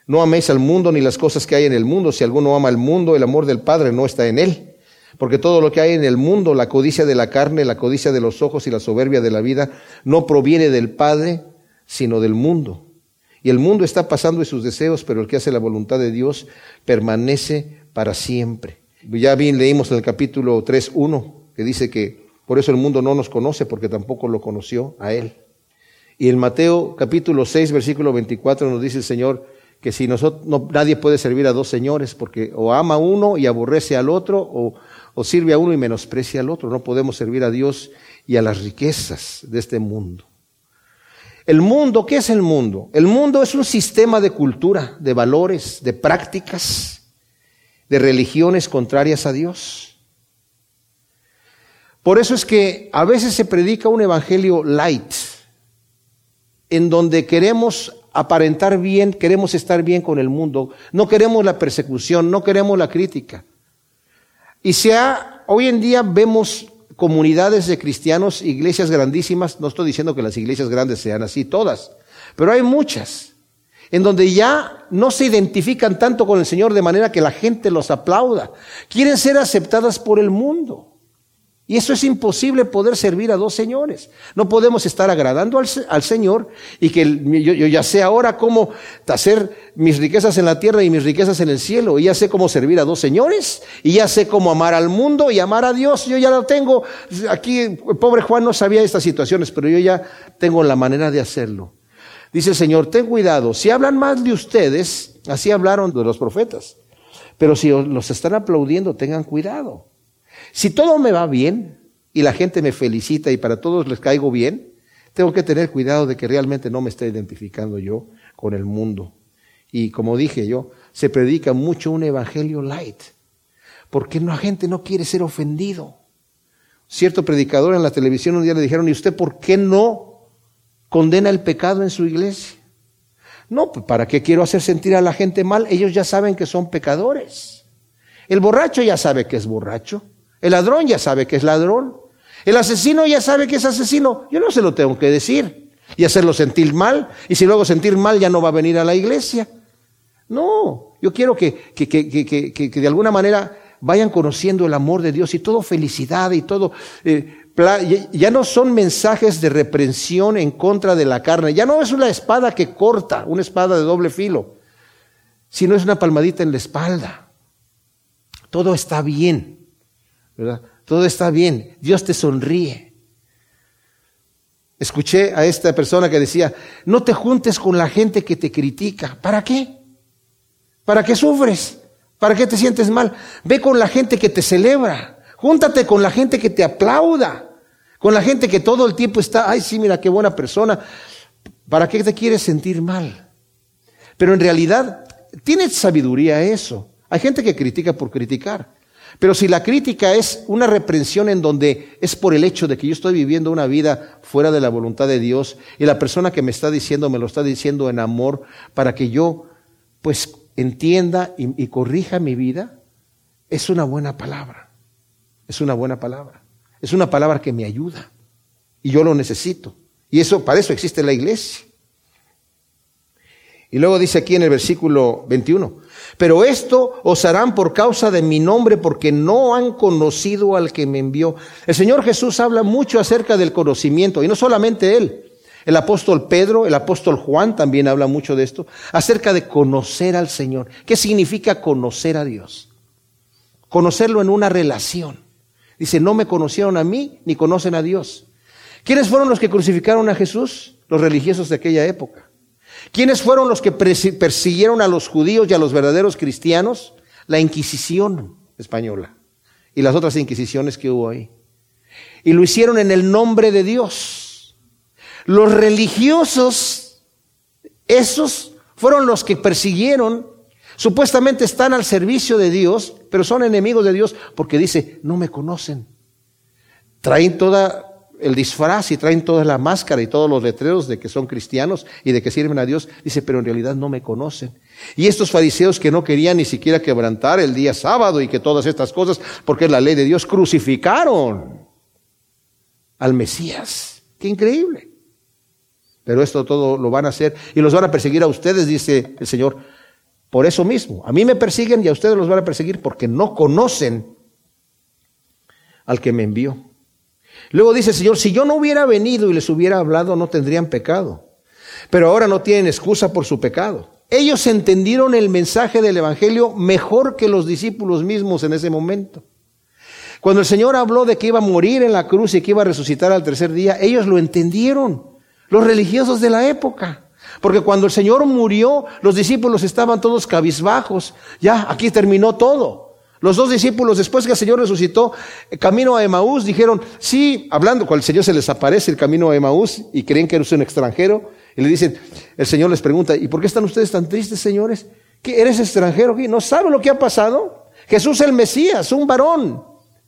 no améis al mundo ni las cosas que hay en el mundo. Si alguno ama al mundo, el amor del Padre no está en él. Porque todo lo que hay en el mundo, la codicia de la carne, la codicia de los ojos y la soberbia de la vida, no proviene del Padre, sino del mundo. Y el mundo está pasando de sus deseos, pero el que hace la voluntad de Dios permanece para siempre. Ya bien leímos en el capítulo 3.1, que dice que por eso el mundo no nos conoce, porque tampoco lo conoció a Él. Y en Mateo capítulo 6, versículo 24 nos dice el Señor que si nosotros, no, nadie puede servir a dos señores, porque o ama a uno y aborrece al otro, o o sirve a uno y menosprecia al otro. No podemos servir a Dios y a las riquezas de este mundo. El mundo, ¿qué es el mundo? El mundo es un sistema de cultura, de valores, de prácticas, de religiones contrarias a Dios. Por eso es que a veces se predica un evangelio light, en donde queremos aparentar bien, queremos estar bien con el mundo, no queremos la persecución, no queremos la crítica. Y sea, hoy en día vemos comunidades de cristianos, iglesias grandísimas, no estoy diciendo que las iglesias grandes sean así todas, pero hay muchas en donde ya no se identifican tanto con el Señor de manera que la gente los aplauda. Quieren ser aceptadas por el mundo. Y eso es imposible poder servir a dos señores. No podemos estar agradando al, Señor y que yo, ya sé ahora cómo hacer mis riquezas en la tierra y mis riquezas en el cielo. Y ya sé cómo servir a dos señores. Y ya sé cómo amar al mundo y amar a Dios. Yo ya lo tengo. Aquí el pobre Juan no sabía estas situaciones, pero yo ya tengo la manera de hacerlo. Dice el Señor, ten cuidado. Si hablan más de ustedes, así hablaron de los profetas. Pero si los están aplaudiendo, tengan cuidado. Si todo me va bien y la gente me felicita y para todos les caigo bien, tengo que tener cuidado de que realmente no me esté identificando yo con el mundo. Y como dije yo, se predica mucho un evangelio light, porque la gente no quiere ser ofendido. Cierto predicador en la televisión un día le dijeron, ¿y usted por qué no condena el pecado en su iglesia? No, pues ¿para qué quiero hacer sentir a la gente mal? Ellos ya saben que son pecadores. El borracho ya sabe que es borracho. El ladrón ya sabe que es ladrón. El asesino ya sabe que es asesino. Yo no se lo tengo que decir y hacerlo sentir mal. Y si luego sentir mal ya no va a venir a la iglesia. No, yo quiero que, que, que, que de alguna manera vayan conociendo el amor de Dios y todo felicidad y todo. Eh, ya no son mensajes de reprensión en contra de la carne. Ya no es una espada que corta, una espada de doble filo, sino es una palmadita en la espalda. Todo está bien. Todo está bien, Dios te sonríe. Escuché a esta persona que decía, no te juntes con la gente que te critica. ¿Para qué? ¿Para qué sufres? ¿Para qué te sientes mal? Ve con la gente que te celebra. Júntate con la gente que te aplauda. Con la gente que todo el tiempo está, ay, sí, mira qué buena persona. ¿Para qué te quieres sentir mal? Pero en realidad, tiene sabiduría eso. Hay gente que critica por criticar. Pero si la crítica es una reprensión en donde es por el hecho de que yo estoy viviendo una vida fuera de la voluntad de Dios y la persona que me está diciendo me lo está diciendo en amor para que yo pues entienda y, corrija mi vida, es una buena palabra. Es una buena palabra. Es una palabra que me ayuda y yo lo necesito. Y eso para eso existe la iglesia. Y luego dice aquí en el versículo 21, pero esto os harán por causa de mi nombre, porque no han conocido al que me envió. El Señor Jesús habla mucho acerca del conocimiento, y no solamente Él. El apóstol Pedro, el apóstol Juan también habla mucho de esto, acerca de conocer al Señor. ¿Qué significa conocer a Dios? Conocerlo en una relación. Dice, no me conocieron a mí ni conocen a Dios. ¿Quiénes fueron los que crucificaron a Jesús? Los religiosos de aquella época. ¿Quiénes fueron los que persiguieron a los judíos y a los verdaderos cristianos? La Inquisición española y las otras inquisiciones que hubo ahí. Y lo hicieron en el nombre de Dios. Los religiosos, esos fueron los que persiguieron, supuestamente están al servicio de Dios, pero son enemigos de Dios porque dice, no me conocen. Traen toda el disfraz y traen toda la máscara y todos los letreros de que son cristianos y de que sirven a Dios, dice, pero en realidad no me conocen. Y estos fariseos que no querían ni siquiera quebrantar el día sábado y que todas estas cosas, porque es la ley de Dios, crucificaron al Mesías. Qué increíble. Pero esto todo lo van a hacer y los van a perseguir a ustedes, dice el Señor. Por eso mismo, a mí me persiguen y a ustedes los van a perseguir porque no conocen al que me envió. Luego dice el Señor, si yo no hubiera venido y les hubiera hablado, no tendrían pecado. Pero ahora no tienen excusa por su pecado. Ellos entendieron el mensaje del Evangelio mejor que los discípulos mismos en ese momento. Cuando el Señor habló de que iba a morir en la cruz y que iba a resucitar al tercer día, ellos lo entendieron, los religiosos de la época. Porque cuando el Señor murió, los discípulos estaban todos cabizbajos. Ya, aquí terminó todo. Los dos discípulos, después que el Señor resucitó, eh, camino a Emaús, dijeron, sí, hablando, cuando el Señor se les aparece el camino a Emaús y creen que eres un extranjero, y le dicen, el Señor les pregunta, ¿y por qué están ustedes tan tristes, señores? ¿Que eres extranjero? ¿No saben lo que ha pasado? Jesús el Mesías, un varón,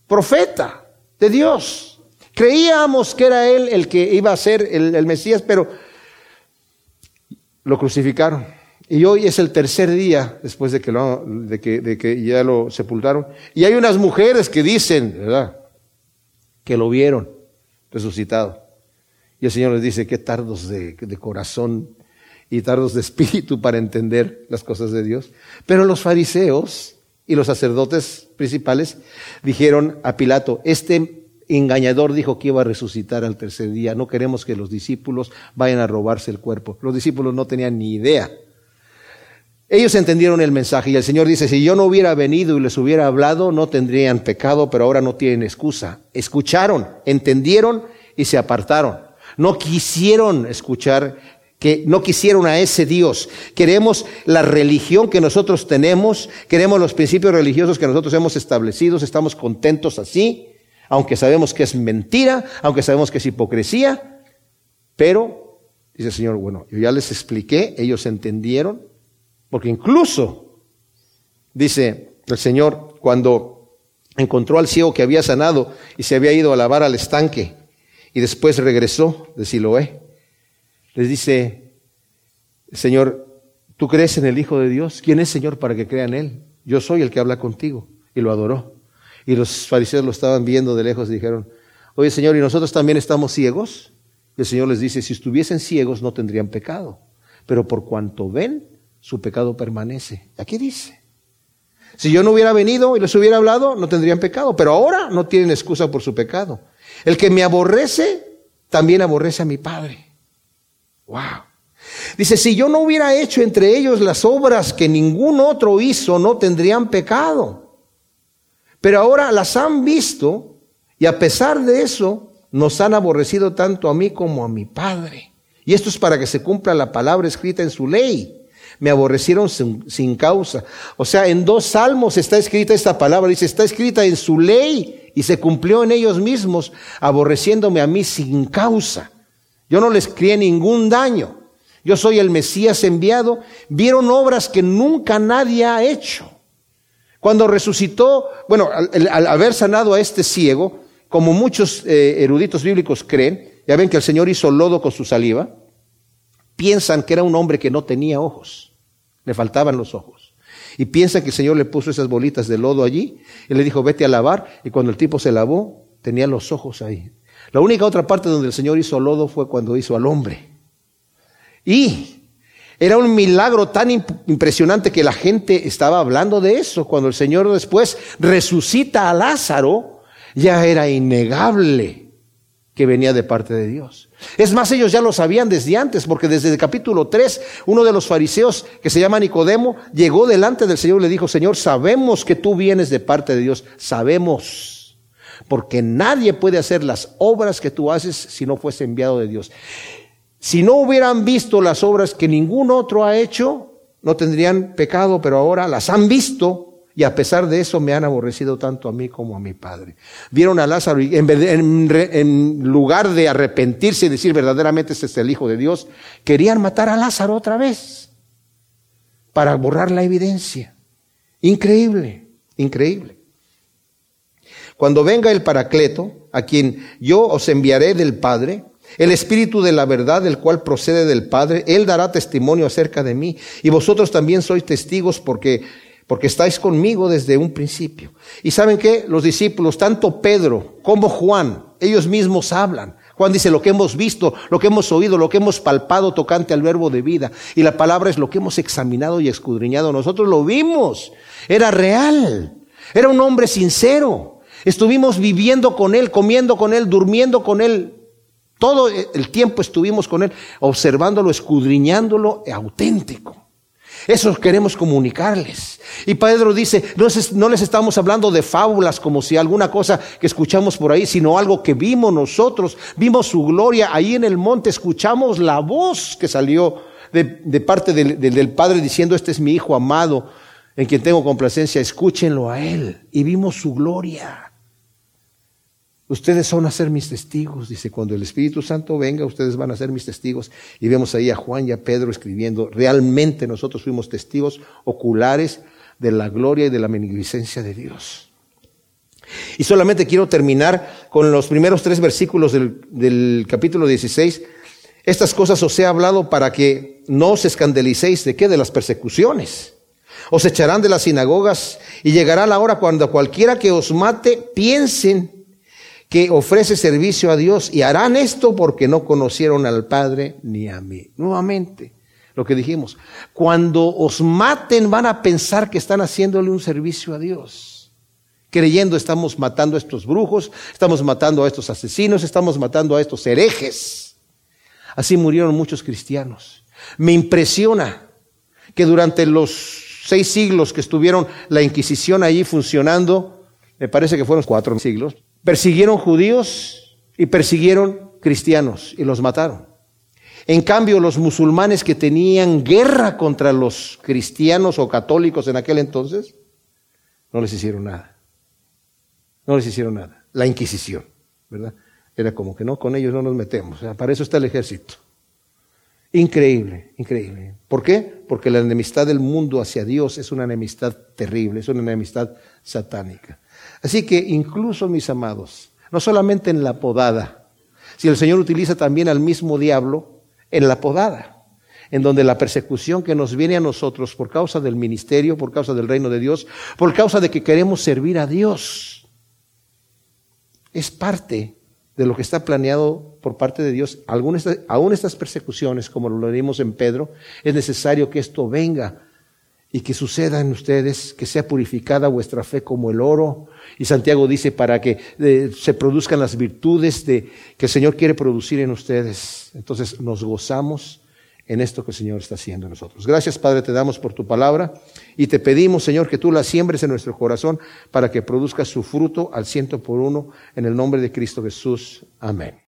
profeta de Dios. Creíamos que era él el que iba a ser el Mesías, pero lo crucificaron. Y hoy es el tercer día después de que, lo, de que, de que ya lo sepultaron. Y hay unas mujeres que dicen, ¿verdad? Que lo vieron resucitado. Y el Señor les dice, qué tardos de, de corazón y tardos de espíritu para entender las cosas de Dios. Pero los fariseos y los sacerdotes principales dijeron a Pilato, este engañador dijo que iba a resucitar al tercer día. No queremos que los discípulos vayan a robarse el cuerpo. Los discípulos no tenían ni idea. Ellos entendieron el mensaje y el Señor dice, si yo no hubiera venido y les hubiera hablado, no tendrían pecado, pero ahora no tienen excusa. Escucharon, entendieron y se apartaron. No quisieron escuchar que no quisieron a ese Dios. Queremos la religión que nosotros tenemos, queremos los principios religiosos que nosotros hemos establecido, estamos contentos así, aunque sabemos que es mentira, aunque sabemos que es hipocresía, pero, dice el Señor, bueno, yo ya les expliqué, ellos entendieron, porque incluso, dice el Señor, cuando encontró al ciego que había sanado y se había ido a lavar al estanque, y después regresó de Siloé, les dice, Señor, ¿tú crees en el Hijo de Dios? ¿Quién es Señor para que crea en Él? Yo soy el que habla contigo. Y lo adoró. Y los fariseos lo estaban viendo de lejos y dijeron, oye Señor, ¿y nosotros también estamos ciegos? Y el Señor les dice, si estuviesen ciegos no tendrían pecado. Pero por cuanto ven, su pecado permanece. Aquí dice. Si yo no hubiera venido y les hubiera hablado, no tendrían pecado. Pero ahora no tienen excusa por su pecado. El que me aborrece, también aborrece a mi Padre. Wow. Dice, si yo no hubiera hecho entre ellos las obras que ningún otro hizo, no tendrían pecado. Pero ahora las han visto y a pesar de eso, nos han aborrecido tanto a mí como a mi Padre. Y esto es para que se cumpla la palabra escrita en su ley. Me aborrecieron sin, causa. O sea, en dos salmos está escrita esta palabra. Dice, está escrita en su ley y se cumplió en ellos mismos, aborreciéndome a mí sin causa. Yo no les crié ningún daño. Yo soy el Mesías enviado. Vieron obras que nunca nadie ha hecho. Cuando resucitó, bueno, al, haber sanado a este ciego, como muchos eh, eruditos bíblicos creen, ya ven que el Señor hizo lodo con su saliva, piensan que era un hombre que no tenía ojos, le faltaban los ojos. Y piensan que el Señor le puso esas bolitas de lodo allí y le dijo, vete a lavar. Y cuando el tipo se lavó, tenía los ojos ahí. La única otra parte donde el Señor hizo lodo fue cuando hizo al hombre. Y era un milagro tan impresionante que la gente estaba hablando de eso. Cuando el Señor después resucita a Lázaro, ya era innegable que venía de parte de Dios. Es más, ellos ya lo sabían desde antes, porque desde el capítulo 3, uno de los fariseos que se llama Nicodemo llegó delante del Señor y le dijo, Señor, sabemos que tú vienes de parte de Dios, sabemos porque nadie puede hacer las obras que tú haces si no fuese enviado de Dios. Si no hubieran visto las obras que ningún otro ha hecho, no tendrían pecado, pero ahora las han visto y a pesar de eso me han aborrecido tanto a mí como a mi padre. Vieron a Lázaro y en, lugar de arrepentirse y decir verdaderamente este es el Hijo de Dios, querían matar a Lázaro otra vez para borrar la evidencia. Increíble, increíble. Cuando venga el Paracleto, a quien yo os enviaré del Padre, el Espíritu de la verdad, el cual procede del Padre, Él dará testimonio acerca de mí. Y vosotros también sois testigos porque, porque estáis conmigo desde un principio. Y saben que los discípulos, tanto Pedro como Juan, ellos mismos hablan. Juan dice lo que hemos visto, lo que hemos oído, lo que hemos palpado tocante al verbo de vida. Y la palabra es lo que hemos examinado y escudriñado. Nosotros lo vimos. Era real. Era un hombre sincero. Estuvimos viviendo con Él, comiendo con Él, durmiendo con Él. Todo el tiempo estuvimos con Él, observándolo, escudriñándolo, auténtico. Eso queremos comunicarles. Y Pedro dice, no, no, les estamos hablando de fábulas como si alguna cosa que escuchamos por ahí, sino algo que vimos nosotros, vimos su gloria ahí en el monte, escuchamos la voz que salió de, parte del, del Padre diciendo, este es mi Hijo amado, en quien tengo complacencia, escúchenlo a Él. Y vimos su gloria. Ustedes son a ser mis testigos, dice, cuando el Espíritu Santo venga, ustedes van a ser mis testigos. Y vemos ahí a Juan y a Pedro escribiendo, realmente nosotros fuimos testigos oculares de la gloria y de la magnificencia de Dios. Y solamente quiero terminar con los primeros tres versículos del, del capítulo 16. Estas cosas os he hablado para que no os escandalicéis de qué, de las persecuciones. Os echarán de las sinagogas y llegará la hora cuando cualquiera que os mate piensen que ofrece servicio a Dios y harán esto porque no conocieron al Padre ni a mí. Nuevamente, lo que dijimos, cuando os maten van a pensar que están haciéndole un servicio a Dios. creyendo estamos matando a estos brujos, estamos matando a estos asesinos, estamos matando a estos herejes. Así murieron muchos cristianos. Me impresiona que durante los seis siglos que estuvieron la Inquisición allí funcionando, me parece que fueron cuatro siglos, persiguieron judíos y persiguieron cristianos y los mataron. En cambio, los musulmanes que tenían guerra contra los cristianos o católicos en aquel entonces, no les hicieron nada. No les hicieron nada. La Inquisición, ¿verdad? Era como que no, con ellos no nos metemos. para eso está el ejército. Increíble, increíble. ¿Por qué? Porque la enemistad del mundo hacia Dios es una enemistad terrible, es una enemistad satánica. Así que incluso, mis amados, no solamente en la podada, si el Señor utiliza también al mismo diablo en la podada, en donde la persecución que nos viene a nosotros por causa del ministerio, por causa del reino de Dios, por causa de que queremos servir a Dios, es parte de lo que está planeado por parte de Dios, aún estas persecuciones, como lo leímos en Pedro, es necesario que esto venga y que suceda en ustedes, que sea purificada vuestra fe como el oro. Y Santiago dice para que eh, se produzcan las virtudes de, que el Señor quiere producir en ustedes. Entonces nos gozamos en esto que el Señor está haciendo en nosotros. Gracias, Padre, te damos por tu palabra y te pedimos, Señor, que tú la siembres en nuestro corazón para que produzca su fruto al ciento por uno en el nombre de Cristo Jesús. Amén.